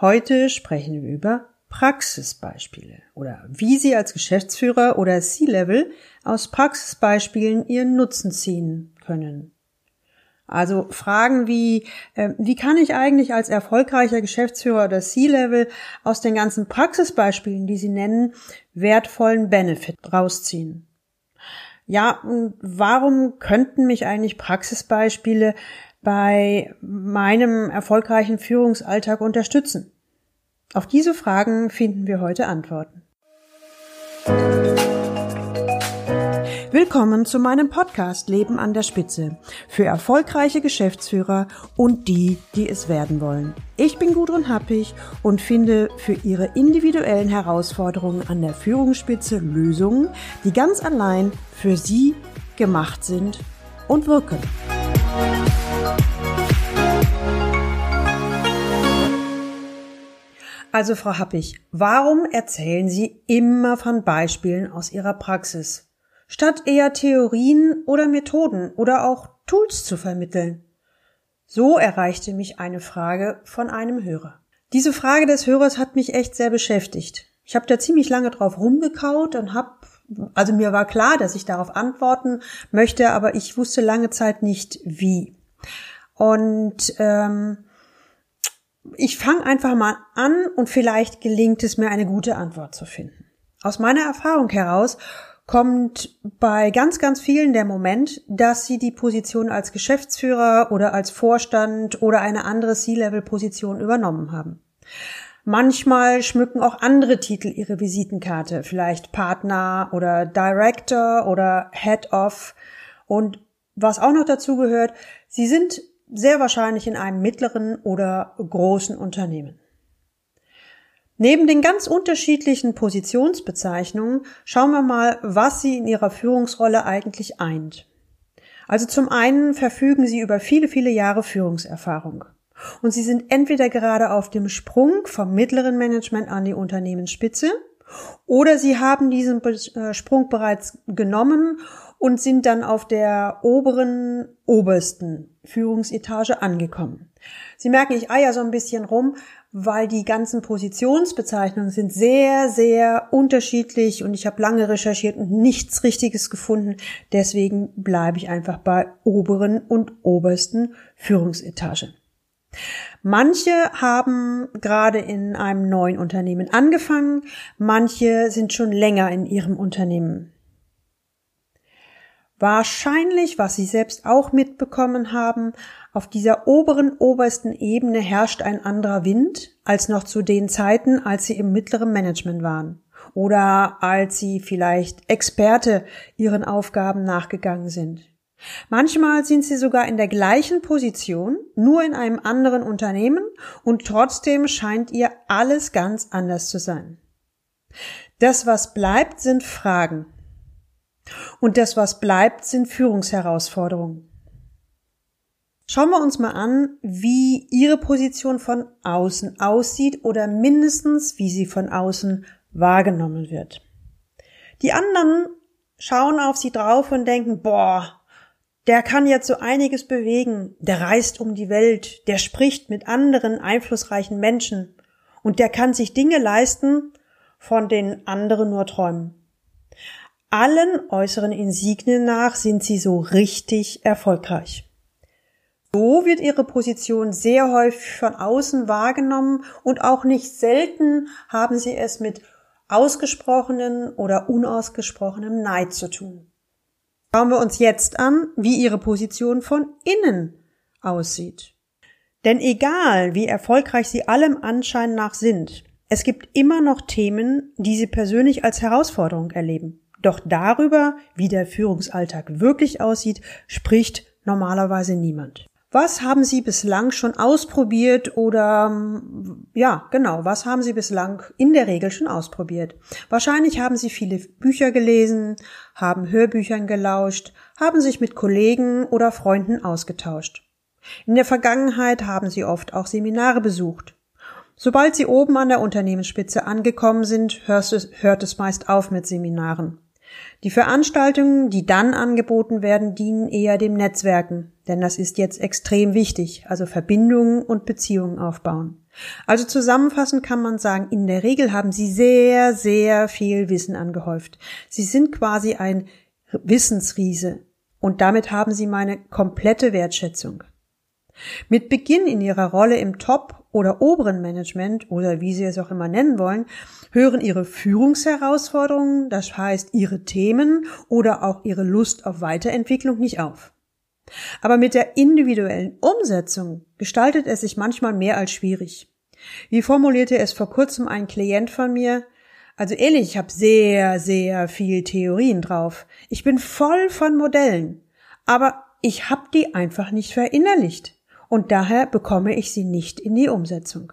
Heute sprechen wir über Praxisbeispiele oder wie Sie als Geschäftsführer oder C-Level aus Praxisbeispielen Ihren Nutzen ziehen können. Also Fragen wie, äh, wie kann ich eigentlich als erfolgreicher Geschäftsführer oder C-Level aus den ganzen Praxisbeispielen, die Sie nennen, wertvollen Benefit rausziehen? Ja, und warum könnten mich eigentlich Praxisbeispiele bei meinem erfolgreichen Führungsalltag unterstützen? Auf diese Fragen finden wir heute Antworten. Willkommen zu meinem Podcast Leben an der Spitze für erfolgreiche Geschäftsführer und die, die es werden wollen. Ich bin Gudrun Happig und finde für Ihre individuellen Herausforderungen an der Führungsspitze Lösungen, die ganz allein für Sie gemacht sind und wirken. Also Frau Happig, warum erzählen Sie immer von Beispielen aus Ihrer Praxis? statt eher Theorien oder Methoden oder auch Tools zu vermitteln? So erreichte mich eine Frage von einem Hörer. Diese Frage des Hörers hat mich echt sehr beschäftigt. Ich habe da ziemlich lange drauf rumgekaut und habe, also mir war klar, dass ich darauf antworten möchte, aber ich wusste lange Zeit nicht wie. Und ähm, ich fange einfach mal an und vielleicht gelingt es mir, eine gute Antwort zu finden. Aus meiner Erfahrung heraus kommt bei ganz, ganz vielen der Moment, dass sie die Position als Geschäftsführer oder als Vorstand oder eine andere C-Level-Position übernommen haben. Manchmal schmücken auch andere Titel ihre Visitenkarte, vielleicht Partner oder Director oder Head of. Und was auch noch dazu gehört, sie sind sehr wahrscheinlich in einem mittleren oder großen Unternehmen. Neben den ganz unterschiedlichen Positionsbezeichnungen schauen wir mal, was sie in ihrer Führungsrolle eigentlich eint. Also zum einen verfügen sie über viele, viele Jahre Führungserfahrung. Und sie sind entweder gerade auf dem Sprung vom mittleren Management an die Unternehmensspitze oder sie haben diesen äh, Sprung bereits genommen und sind dann auf der oberen, obersten Führungsetage angekommen. Sie merken, ich eier so ein bisschen rum, weil die ganzen Positionsbezeichnungen sind sehr, sehr unterschiedlich und ich habe lange recherchiert und nichts Richtiges gefunden. Deswegen bleibe ich einfach bei oberen und obersten Führungsetage. Manche haben gerade in einem neuen Unternehmen angefangen, manche sind schon länger in ihrem Unternehmen. Wahrscheinlich, was Sie selbst auch mitbekommen haben, auf dieser oberen, obersten Ebene herrscht ein anderer Wind als noch zu den Zeiten, als Sie im mittleren Management waren oder als Sie vielleicht Experte Ihren Aufgaben nachgegangen sind. Manchmal sind Sie sogar in der gleichen Position, nur in einem anderen Unternehmen und trotzdem scheint ihr alles ganz anders zu sein. Das, was bleibt, sind Fragen. Und das, was bleibt, sind Führungsherausforderungen. Schauen wir uns mal an, wie Ihre Position von außen aussieht oder mindestens, wie sie von außen wahrgenommen wird. Die anderen schauen auf Sie drauf und denken, boah, der kann jetzt so einiges bewegen, der reist um die Welt, der spricht mit anderen einflussreichen Menschen und der kann sich Dinge leisten, von denen andere nur träumen. Allen äußeren Insignien nach sind sie so richtig erfolgreich. So wird ihre Position sehr häufig von außen wahrgenommen und auch nicht selten haben sie es mit ausgesprochenen oder unausgesprochenem Neid zu tun. Schauen wir uns jetzt an, wie ihre Position von innen aussieht. Denn egal, wie erfolgreich sie allem Anschein nach sind, es gibt immer noch Themen, die sie persönlich als Herausforderung erleben. Doch darüber, wie der Führungsalltag wirklich aussieht, spricht normalerweise niemand. Was haben Sie bislang schon ausprobiert oder ja, genau, was haben Sie bislang in der Regel schon ausprobiert? Wahrscheinlich haben Sie viele Bücher gelesen, haben Hörbüchern gelauscht, haben sich mit Kollegen oder Freunden ausgetauscht. In der Vergangenheit haben Sie oft auch Seminare besucht. Sobald Sie oben an der Unternehmensspitze angekommen sind, hört es, hört es meist auf mit Seminaren. Die Veranstaltungen, die dann angeboten werden, dienen eher dem Netzwerken, denn das ist jetzt extrem wichtig, also Verbindungen und Beziehungen aufbauen. Also zusammenfassend kann man sagen, in der Regel haben sie sehr, sehr viel Wissen angehäuft. Sie sind quasi ein Wissensriese und damit haben sie meine komplette Wertschätzung. Mit Beginn in ihrer Rolle im Top- oder oberen Management oder wie Sie es auch immer nennen wollen, hören ihre Führungsherausforderungen, das heißt ihre Themen oder auch ihre Lust auf Weiterentwicklung nicht auf. Aber mit der individuellen Umsetzung gestaltet es sich manchmal mehr als schwierig. Wie formulierte es vor kurzem ein Klient von mir? Also ehrlich, ich habe sehr, sehr viel Theorien drauf. Ich bin voll von Modellen. Aber ich habe die einfach nicht verinnerlicht. Und daher bekomme ich sie nicht in die Umsetzung.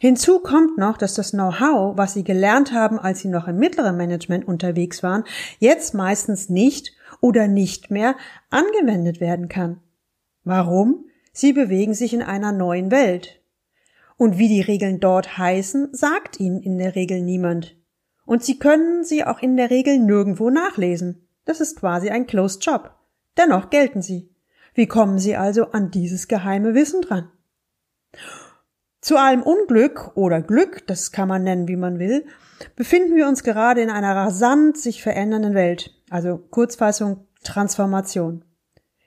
Hinzu kommt noch, dass das Know-how, was sie gelernt haben, als sie noch im mittleren Management unterwegs waren, jetzt meistens nicht oder nicht mehr angewendet werden kann. Warum? Sie bewegen sich in einer neuen Welt. Und wie die Regeln dort heißen, sagt ihnen in der Regel niemand. Und sie können sie auch in der Regel nirgendwo nachlesen. Das ist quasi ein Closed Job. Dennoch gelten sie. Wie kommen sie also an dieses geheime Wissen dran? Zu allem Unglück oder Glück, das kann man nennen, wie man will, befinden wir uns gerade in einer rasant sich verändernden Welt, also Kurzfassung Transformation.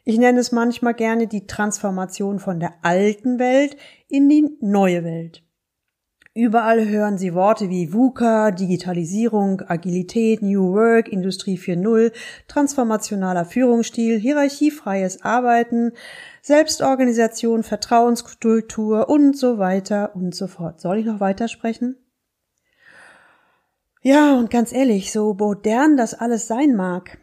Ich nenne es manchmal gerne die Transformation von der alten Welt in die neue Welt. Überall hören Sie Worte wie VUCA, Digitalisierung, Agilität, New Work, Industrie 4.0, transformationaler Führungsstil, hierarchiefreies Arbeiten, Selbstorganisation, Vertrauenskultur und so weiter und so fort. Soll ich noch weitersprechen? Ja, und ganz ehrlich, so modern das alles sein mag,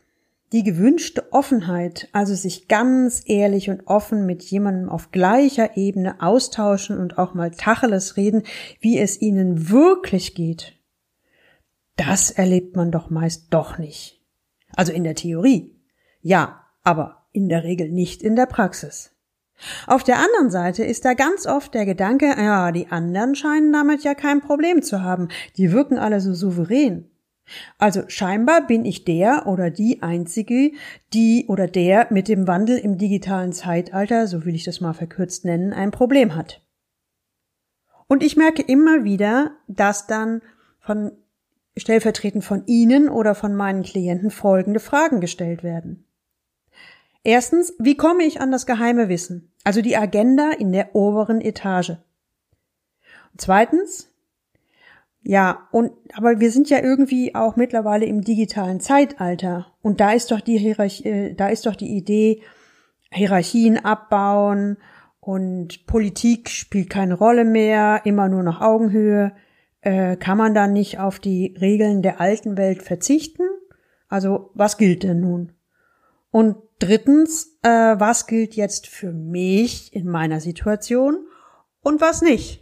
die gewünschte Offenheit, also sich ganz ehrlich und offen mit jemandem auf gleicher Ebene austauschen und auch mal Tacheles reden, wie es ihnen wirklich geht, das erlebt man doch meist doch nicht. Also in der Theorie. Ja, aber in der Regel nicht in der Praxis. Auf der anderen Seite ist da ganz oft der Gedanke, ja, die anderen scheinen damit ja kein Problem zu haben, die wirken alle so souverän. Also scheinbar bin ich der oder die Einzige, die oder der mit dem Wandel im digitalen Zeitalter, so will ich das mal verkürzt nennen, ein Problem hat. Und ich merke immer wieder, dass dann von stellvertretend von Ihnen oder von meinen Klienten folgende Fragen gestellt werden. Erstens, wie komme ich an das geheime Wissen? Also die Agenda in der oberen Etage. Und zweitens, ja, und, aber wir sind ja irgendwie auch mittlerweile im digitalen Zeitalter. Und da ist doch die Hierarchie, äh, da ist doch die Idee, Hierarchien abbauen und Politik spielt keine Rolle mehr, immer nur noch Augenhöhe. Äh, kann man da nicht auf die Regeln der alten Welt verzichten? Also, was gilt denn nun? Und drittens, äh, was gilt jetzt für mich in meiner Situation und was nicht?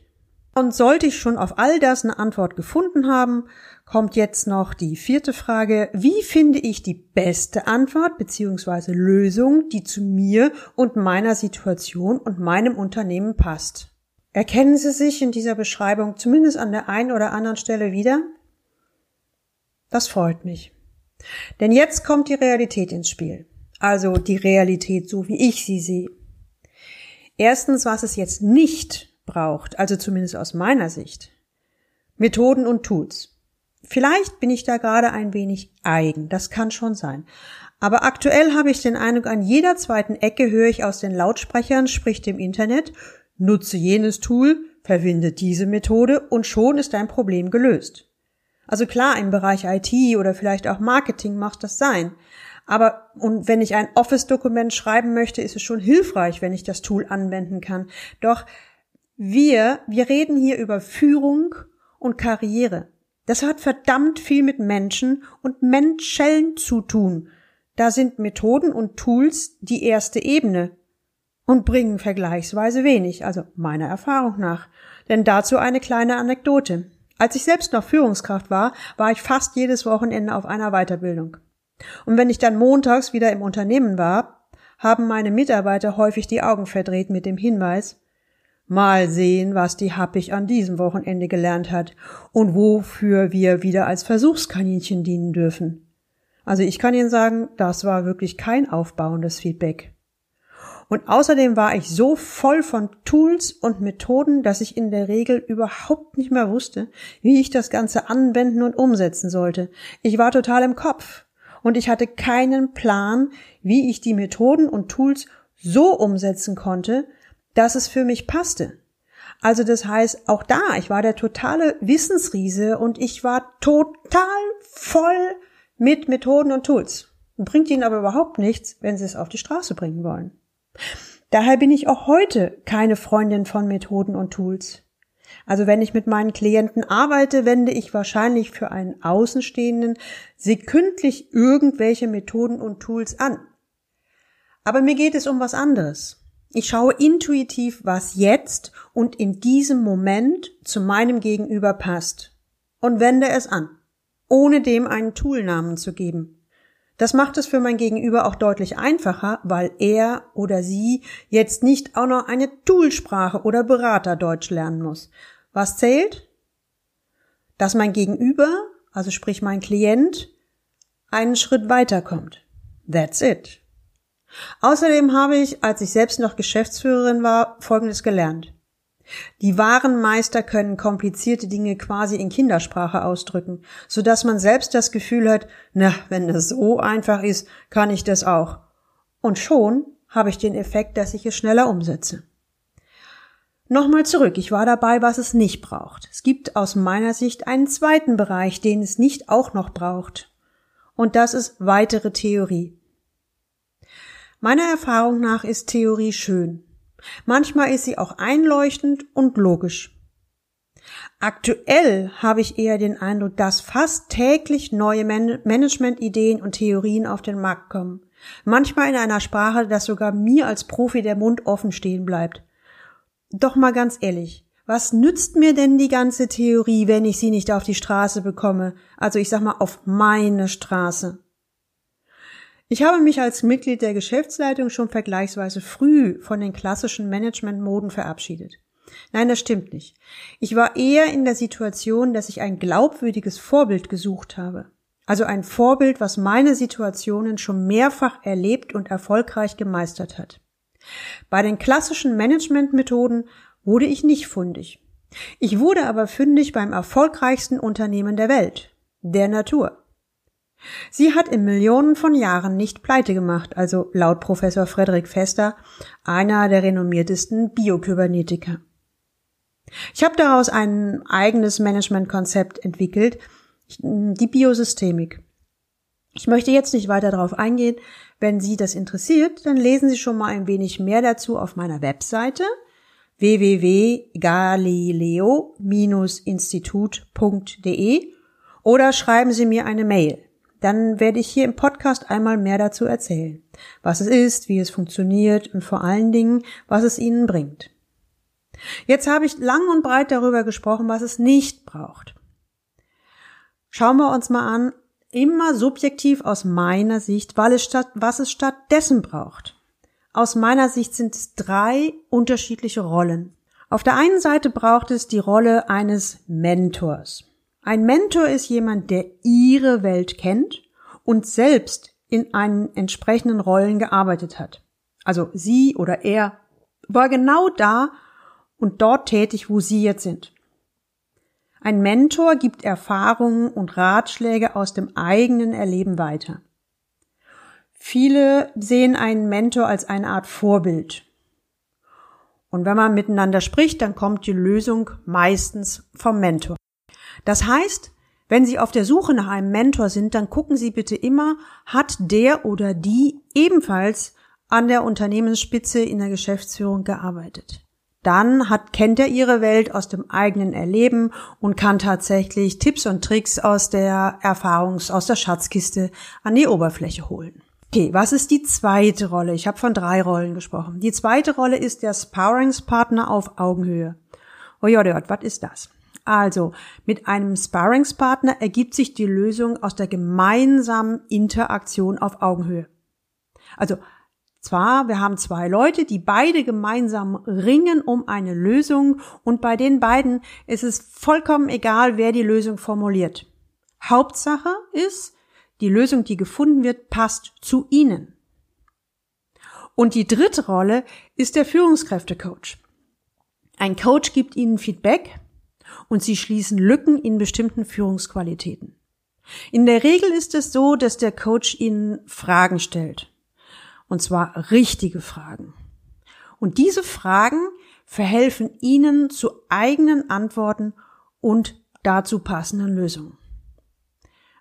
Und sollte ich schon auf all das eine Antwort gefunden haben, kommt jetzt noch die vierte Frage. Wie finde ich die beste Antwort bzw. Lösung, die zu mir und meiner Situation und meinem Unternehmen passt? Erkennen Sie sich in dieser Beschreibung zumindest an der einen oder anderen Stelle wieder? Das freut mich. Denn jetzt kommt die Realität ins Spiel. Also die Realität, so wie ich sie sehe. Erstens, was es jetzt nicht braucht, also zumindest aus meiner Sicht. Methoden und Tools. Vielleicht bin ich da gerade ein wenig eigen, das kann schon sein. Aber aktuell habe ich den Eindruck, an jeder zweiten Ecke höre ich aus den Lautsprechern, sprich dem Internet, nutze jenes Tool, verwende diese Methode und schon ist dein Problem gelöst. Also klar, im Bereich IT oder vielleicht auch Marketing macht das sein. Aber und wenn ich ein Office-Dokument schreiben möchte, ist es schon hilfreich, wenn ich das Tool anwenden kann. Doch wir, wir reden hier über Führung und Karriere. Das hat verdammt viel mit Menschen und Menschen zu tun. Da sind Methoden und Tools die erste Ebene und bringen vergleichsweise wenig, also meiner Erfahrung nach. Denn dazu eine kleine Anekdote. Als ich selbst noch Führungskraft war, war ich fast jedes Wochenende auf einer Weiterbildung. Und wenn ich dann montags wieder im Unternehmen war, haben meine Mitarbeiter häufig die Augen verdreht mit dem Hinweis, mal sehen, was die Happig an diesem Wochenende gelernt hat und wofür wir wieder als Versuchskaninchen dienen dürfen. Also ich kann Ihnen sagen, das war wirklich kein aufbauendes Feedback. Und außerdem war ich so voll von Tools und Methoden, dass ich in der Regel überhaupt nicht mehr wusste, wie ich das Ganze anwenden und umsetzen sollte. Ich war total im Kopf und ich hatte keinen Plan, wie ich die Methoden und Tools so umsetzen konnte, dass es für mich passte. Also das heißt, auch da, ich war der totale Wissensriese und ich war total voll mit Methoden und Tools. Bringt ihnen aber überhaupt nichts, wenn sie es auf die Straße bringen wollen. Daher bin ich auch heute keine Freundin von Methoden und Tools. Also wenn ich mit meinen Klienten arbeite, wende ich wahrscheinlich für einen Außenstehenden sekündlich irgendwelche Methoden und Tools an. Aber mir geht es um was anderes. Ich schaue intuitiv, was jetzt und in diesem Moment zu meinem Gegenüber passt und wende es an, ohne dem einen Toolnamen zu geben. Das macht es für mein Gegenüber auch deutlich einfacher, weil er oder sie jetzt nicht auch noch eine Toolsprache oder Beraterdeutsch lernen muss. Was zählt? Dass mein Gegenüber, also sprich mein Klient, einen Schritt weiterkommt. That's it. Außerdem habe ich, als ich selbst noch Geschäftsführerin war, Folgendes gelernt. Die wahren Meister können komplizierte Dinge quasi in Kindersprache ausdrücken, so dass man selbst das Gefühl hat, na, wenn das so einfach ist, kann ich das auch. Und schon habe ich den Effekt, dass ich es schneller umsetze. Nochmal zurück, ich war dabei, was es nicht braucht. Es gibt aus meiner Sicht einen zweiten Bereich, den es nicht auch noch braucht. Und das ist weitere Theorie. Meiner Erfahrung nach ist Theorie schön. Manchmal ist sie auch einleuchtend und logisch. Aktuell habe ich eher den Eindruck, dass fast täglich neue Man Managementideen und Theorien auf den Markt kommen. Manchmal in einer Sprache, dass sogar mir als Profi der Mund offen stehen bleibt. Doch mal ganz ehrlich, was nützt mir denn die ganze Theorie, wenn ich sie nicht auf die Straße bekomme? Also ich sag mal auf meine Straße. Ich habe mich als Mitglied der Geschäftsleitung schon vergleichsweise früh von den klassischen Managementmoden verabschiedet. Nein, das stimmt nicht. Ich war eher in der Situation, dass ich ein glaubwürdiges Vorbild gesucht habe. Also ein Vorbild, was meine Situationen schon mehrfach erlebt und erfolgreich gemeistert hat. Bei den klassischen Managementmethoden wurde ich nicht fundig. Ich wurde aber fündig beim erfolgreichsten Unternehmen der Welt, der Natur. Sie hat in Millionen von Jahren nicht pleite gemacht, also laut Professor Frederik Fester, einer der renommiertesten Biokybernetiker. Ich habe daraus ein eigenes Managementkonzept entwickelt, die Biosystemik. Ich möchte jetzt nicht weiter darauf eingehen. Wenn Sie das interessiert, dann lesen Sie schon mal ein wenig mehr dazu auf meiner Webseite www.galileo-institut.de oder schreiben Sie mir eine Mail dann werde ich hier im Podcast einmal mehr dazu erzählen, was es ist, wie es funktioniert und vor allen Dingen, was es Ihnen bringt. Jetzt habe ich lang und breit darüber gesprochen, was es nicht braucht. Schauen wir uns mal an, immer subjektiv aus meiner Sicht, weil es statt, was es stattdessen braucht. Aus meiner Sicht sind es drei unterschiedliche Rollen. Auf der einen Seite braucht es die Rolle eines Mentors. Ein Mentor ist jemand, der ihre Welt kennt und selbst in einen entsprechenden Rollen gearbeitet hat. Also sie oder er war genau da und dort tätig, wo sie jetzt sind. Ein Mentor gibt Erfahrungen und Ratschläge aus dem eigenen Erleben weiter. Viele sehen einen Mentor als eine Art Vorbild. Und wenn man miteinander spricht, dann kommt die Lösung meistens vom Mentor. Das heißt, wenn Sie auf der Suche nach einem Mentor sind, dann gucken Sie bitte immer, hat der oder die ebenfalls an der Unternehmensspitze in der Geschäftsführung gearbeitet. Dann hat, kennt er ihre Welt aus dem eigenen Erleben und kann tatsächlich Tipps und Tricks aus der Erfahrungs-, aus der Schatzkiste an die Oberfläche holen. Okay, was ist die zweite Rolle? Ich habe von drei Rollen gesprochen. Die zweite Rolle ist der Sparringspartner auf Augenhöhe. Oh ja, was ist das? Also, mit einem Sparringspartner ergibt sich die Lösung aus der gemeinsamen Interaktion auf Augenhöhe. Also, zwar, wir haben zwei Leute, die beide gemeinsam ringen um eine Lösung und bei den beiden ist es vollkommen egal, wer die Lösung formuliert. Hauptsache ist, die Lösung, die gefunden wird, passt zu ihnen. Und die dritte Rolle ist der Führungskräftecoach. Ein Coach gibt Ihnen Feedback und Sie schließen Lücken in bestimmten Führungsqualitäten. In der Regel ist es so, dass der Coach Ihnen Fragen stellt. Und zwar richtige Fragen. Und diese Fragen verhelfen Ihnen zu eigenen Antworten und dazu passenden Lösungen.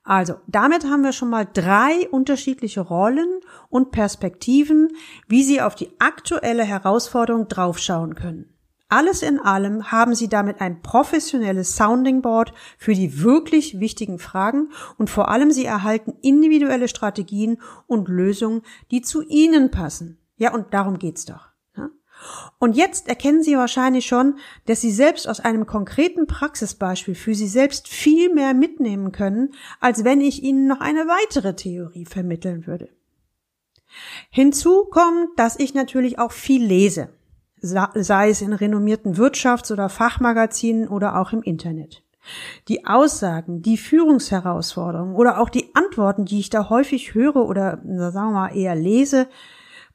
Also, damit haben wir schon mal drei unterschiedliche Rollen und Perspektiven, wie Sie auf die aktuelle Herausforderung draufschauen können. Alles in allem haben Sie damit ein professionelles Sounding Board für die wirklich wichtigen Fragen und vor allem Sie erhalten individuelle Strategien und Lösungen, die zu Ihnen passen. Ja, und darum geht's doch. Und jetzt erkennen Sie wahrscheinlich schon, dass Sie selbst aus einem konkreten Praxisbeispiel für Sie selbst viel mehr mitnehmen können, als wenn ich Ihnen noch eine weitere Theorie vermitteln würde. Hinzu kommt, dass ich natürlich auch viel lese, sei es in renommierten Wirtschafts- oder Fachmagazinen oder auch im Internet. Die Aussagen, die Führungsherausforderungen oder auch die Antworten, die ich da häufig höre oder sagen wir mal eher lese,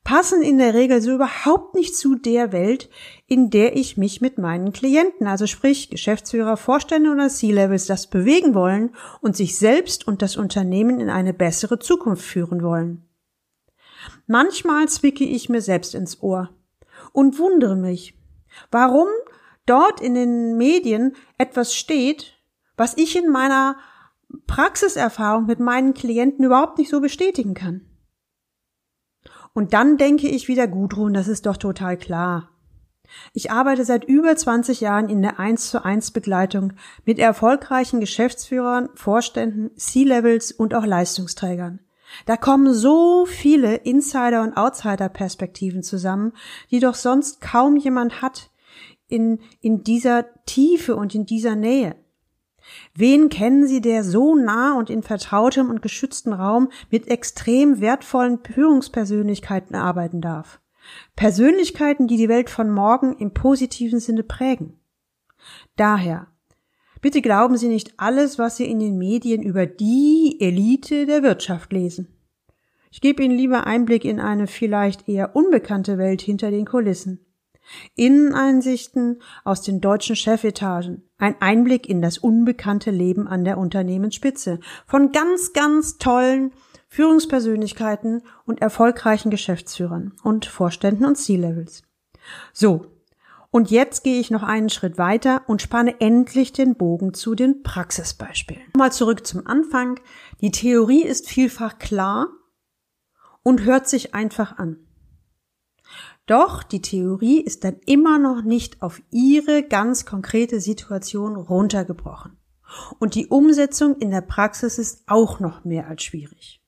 passen in der Regel so überhaupt nicht zu der Welt, in der ich mich mit meinen Klienten, also sprich Geschäftsführer, Vorstände oder C-Levels, das bewegen wollen und sich selbst und das Unternehmen in eine bessere Zukunft führen wollen. Manchmal zwicke ich mir selbst ins Ohr und wundere mich, warum dort in den Medien etwas steht, was ich in meiner Praxiserfahrung mit meinen Klienten überhaupt nicht so bestätigen kann. Und dann denke ich wieder, Gudrun, das ist doch total klar. Ich arbeite seit über 20 Jahren in der 1 zu 1 Begleitung mit erfolgreichen Geschäftsführern, Vorständen, C-Levels und auch Leistungsträgern. Da kommen so viele Insider- und Outsider-Perspektiven zusammen, die doch sonst kaum jemand hat in, in dieser Tiefe und in dieser Nähe. Wen kennen Sie, der so nah und in vertrautem und geschützten Raum mit extrem wertvollen Führungspersönlichkeiten arbeiten darf? Persönlichkeiten, die die Welt von morgen im positiven Sinne prägen. Daher, bitte glauben Sie nicht alles, was Sie in den Medien über die Elite der Wirtschaft lesen. Ich gebe Ihnen lieber Einblick in eine vielleicht eher unbekannte Welt hinter den Kulissen. Inneneinsichten aus den deutschen Chefetagen, ein Einblick in das unbekannte Leben an der Unternehmensspitze von ganz, ganz tollen Führungspersönlichkeiten und erfolgreichen Geschäftsführern und Vorständen und C-Levels. So, und jetzt gehe ich noch einen Schritt weiter und spanne endlich den Bogen zu den Praxisbeispielen. Mal zurück zum Anfang. Die Theorie ist vielfach klar und hört sich einfach an. Doch die Theorie ist dann immer noch nicht auf ihre ganz konkrete Situation runtergebrochen. Und die Umsetzung in der Praxis ist auch noch mehr als schwierig.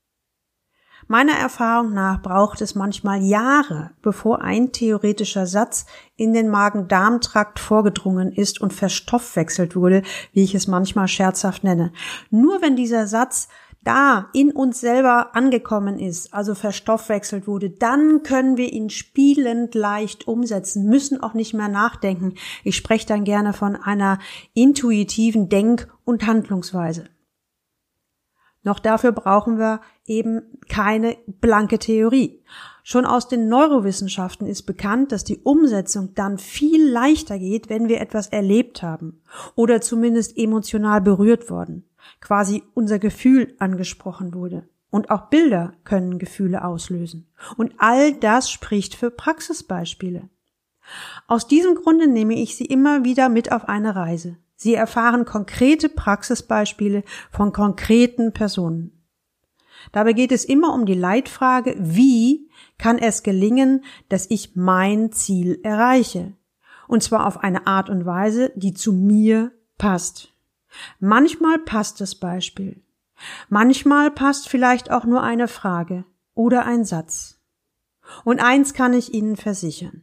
Meiner Erfahrung nach braucht es manchmal Jahre, bevor ein theoretischer Satz in den Magen-Darm-Trakt vorgedrungen ist und verstoffwechselt wurde, wie ich es manchmal scherzhaft nenne. Nur wenn dieser Satz da in uns selber angekommen ist, also verstoffwechselt wurde, dann können wir ihn spielend leicht umsetzen, müssen auch nicht mehr nachdenken. Ich spreche dann gerne von einer intuitiven Denk- und Handlungsweise. Noch dafür brauchen wir eben keine blanke Theorie. Schon aus den Neurowissenschaften ist bekannt, dass die Umsetzung dann viel leichter geht, wenn wir etwas erlebt haben oder zumindest emotional berührt worden quasi unser Gefühl angesprochen wurde. Und auch Bilder können Gefühle auslösen. Und all das spricht für Praxisbeispiele. Aus diesem Grunde nehme ich Sie immer wieder mit auf eine Reise. Sie erfahren konkrete Praxisbeispiele von konkreten Personen. Dabei geht es immer um die Leitfrage, wie kann es gelingen, dass ich mein Ziel erreiche? Und zwar auf eine Art und Weise, die zu mir passt. Manchmal passt das Beispiel. Manchmal passt vielleicht auch nur eine Frage oder ein Satz. Und eins kann ich Ihnen versichern.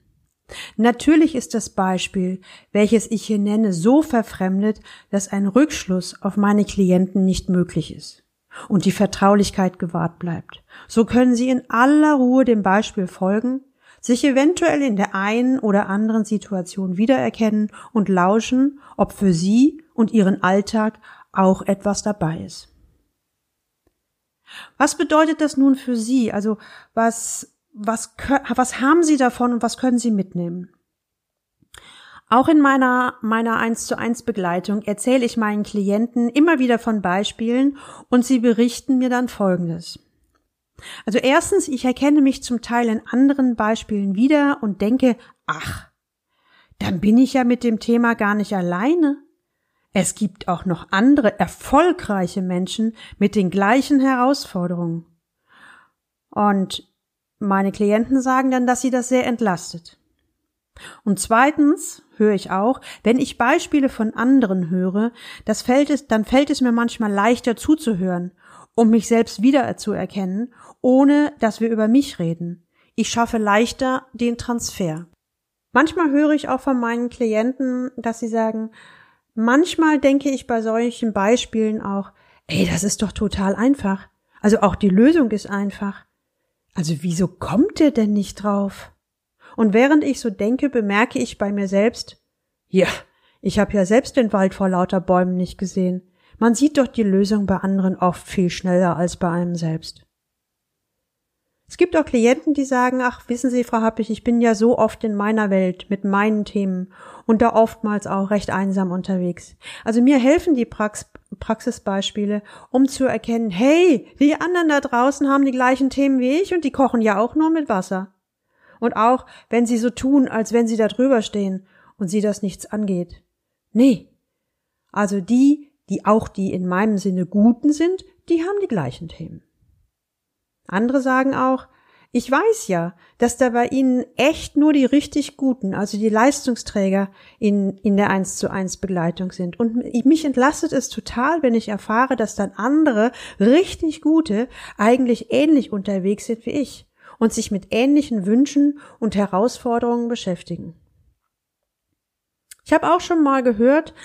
Natürlich ist das Beispiel, welches ich hier nenne, so verfremdet, dass ein Rückschluss auf meine Klienten nicht möglich ist und die Vertraulichkeit gewahrt bleibt. So können Sie in aller Ruhe dem Beispiel folgen, sich eventuell in der einen oder anderen Situation wiedererkennen und lauschen, ob für Sie und ihren Alltag auch etwas dabei ist. Was bedeutet das nun für Sie? Also was was, was haben Sie davon und was können Sie mitnehmen? Auch in meiner, meiner 1 zu 1 Begleitung erzähle ich meinen Klienten immer wieder von Beispielen und sie berichten mir dann Folgendes. Also erstens, ich erkenne mich zum Teil in anderen Beispielen wieder und denke, ach, dann bin ich ja mit dem Thema gar nicht alleine. Es gibt auch noch andere erfolgreiche Menschen mit den gleichen Herausforderungen. Und meine Klienten sagen dann, dass sie das sehr entlastet. Und zweitens höre ich auch, wenn ich Beispiele von anderen höre, das fällt es, dann fällt es mir manchmal leichter zuzuhören, um mich selbst wiederzuerkennen, ohne dass wir über mich reden. Ich schaffe leichter den Transfer. Manchmal höre ich auch von meinen Klienten, dass sie sagen, manchmal denke ich bei solchen Beispielen auch, ey, das ist doch total einfach. Also auch die Lösung ist einfach. Also wieso kommt der denn nicht drauf? Und während ich so denke, bemerke ich bei mir selbst, ja, ich habe ja selbst den Wald vor lauter Bäumen nicht gesehen. Man sieht doch die Lösung bei anderen oft viel schneller als bei einem selbst. Es gibt auch Klienten, die sagen, ach, wissen Sie, Frau Happig, ich bin ja so oft in meiner Welt mit meinen Themen und da oftmals auch recht einsam unterwegs. Also mir helfen die Prax Praxisbeispiele, um zu erkennen, hey, die anderen da draußen haben die gleichen Themen wie ich und die kochen ja auch nur mit Wasser. Und auch, wenn sie so tun, als wenn sie da drüber stehen und sie das nichts angeht. Nee. Also die, die auch die in meinem Sinne Guten sind, die haben die gleichen Themen. Andere sagen auch, ich weiß ja, dass da bei Ihnen echt nur die richtig Guten, also die Leistungsträger in, in der 1 zu 1 Begleitung sind. Und mich entlastet es total, wenn ich erfahre, dass dann andere richtig Gute eigentlich ähnlich unterwegs sind wie ich und sich mit ähnlichen Wünschen und Herausforderungen beschäftigen. Ich habe auch schon mal gehört,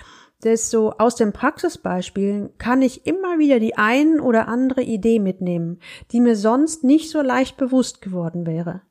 desto aus den Praxisbeispielen kann ich immer wieder die ein oder andere Idee mitnehmen, die mir sonst nicht so leicht bewusst geworden wäre.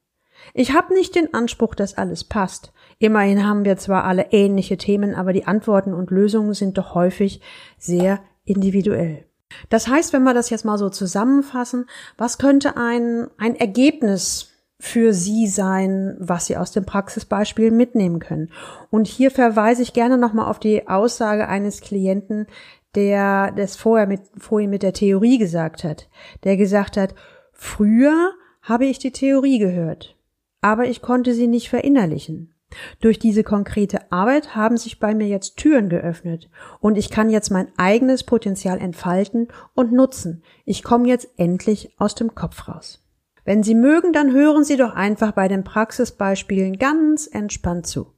Ich habe nicht den Anspruch, dass alles passt. Immerhin haben wir zwar alle ähnliche Themen, aber die Antworten und Lösungen sind doch häufig sehr individuell. Das heißt, wenn wir das jetzt mal so zusammenfassen, was könnte ein, ein Ergebnis für Sie sein, was Sie aus dem Praxisbeispiel mitnehmen können. Und hier verweise ich gerne nochmal auf die Aussage eines Klienten, der das vorher mit, vorhin mit der Theorie gesagt hat, der gesagt hat, früher habe ich die Theorie gehört, aber ich konnte sie nicht verinnerlichen. Durch diese konkrete Arbeit haben sich bei mir jetzt Türen geöffnet und ich kann jetzt mein eigenes Potenzial entfalten und nutzen. Ich komme jetzt endlich aus dem Kopf raus. Wenn Sie mögen, dann hören Sie doch einfach bei den Praxisbeispielen ganz entspannt zu.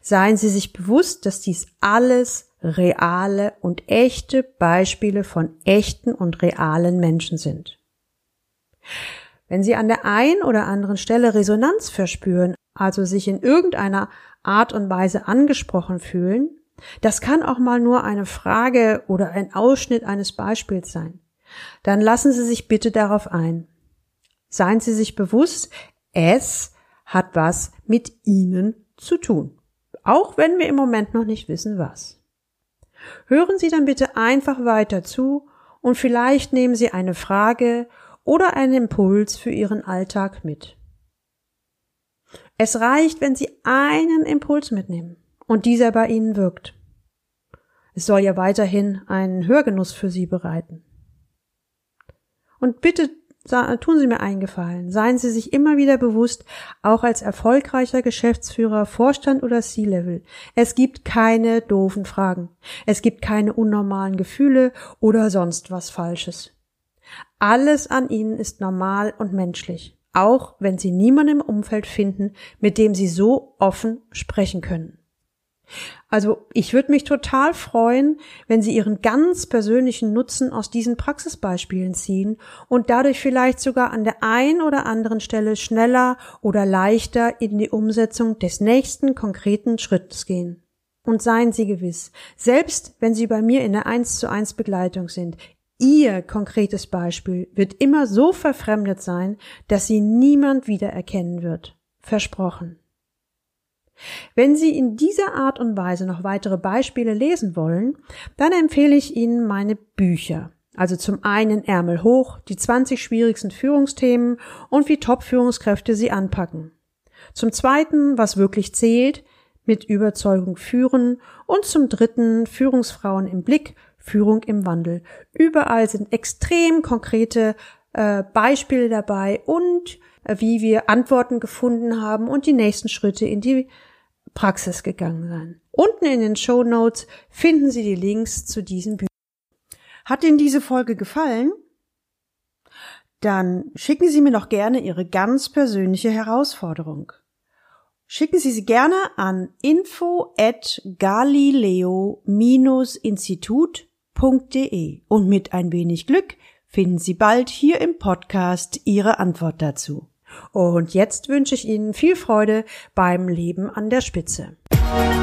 Seien Sie sich bewusst, dass dies alles reale und echte Beispiele von echten und realen Menschen sind. Wenn Sie an der einen oder anderen Stelle Resonanz verspüren, also sich in irgendeiner Art und Weise angesprochen fühlen, das kann auch mal nur eine Frage oder ein Ausschnitt eines Beispiels sein. Dann lassen Sie sich bitte darauf ein. Seien Sie sich bewusst, es hat was mit Ihnen zu tun. Auch wenn wir im Moment noch nicht wissen, was. Hören Sie dann bitte einfach weiter zu und vielleicht nehmen Sie eine Frage oder einen Impuls für Ihren Alltag mit. Es reicht, wenn Sie einen Impuls mitnehmen und dieser bei Ihnen wirkt. Es soll ja weiterhin einen Hörgenuss für Sie bereiten. Und bitte tun Sie mir eingefallen. Seien Sie sich immer wieder bewusst, auch als erfolgreicher Geschäftsführer, Vorstand oder C-Level. Es gibt keine doofen Fragen. Es gibt keine unnormalen Gefühle oder sonst was Falsches. Alles an Ihnen ist normal und menschlich. Auch wenn Sie niemanden im Umfeld finden, mit dem Sie so offen sprechen können. Also ich würde mich total freuen, wenn Sie Ihren ganz persönlichen Nutzen aus diesen Praxisbeispielen ziehen und dadurch vielleicht sogar an der einen oder anderen Stelle schneller oder leichter in die Umsetzung des nächsten konkreten Schrittes gehen. Und seien Sie gewiss, selbst wenn Sie bei mir in der 1 zu 1 Begleitung sind, Ihr konkretes Beispiel wird immer so verfremdet sein, dass Sie niemand wiedererkennen wird. Versprochen. Wenn Sie in dieser Art und Weise noch weitere Beispiele lesen wollen, dann empfehle ich Ihnen meine Bücher. Also zum einen Ärmel hoch, die 20 schwierigsten Führungsthemen und wie Top-Führungskräfte sie anpacken. Zum zweiten, was wirklich zählt, mit Überzeugung führen und zum dritten Führungsfrauen im Blick, Führung im Wandel. Überall sind extrem konkrete äh, Beispiele dabei und äh, wie wir Antworten gefunden haben und die nächsten Schritte in die Praxis gegangen sind. Unten in den Show Notes finden Sie die Links zu diesen Büchern. Hat Ihnen diese Folge gefallen? Dann schicken Sie mir doch gerne Ihre ganz persönliche Herausforderung. Schicken Sie sie gerne an info at galileo-institut.de und mit ein wenig Glück finden Sie bald hier im Podcast Ihre Antwort dazu. Und jetzt wünsche ich Ihnen viel Freude beim Leben an der Spitze. Musik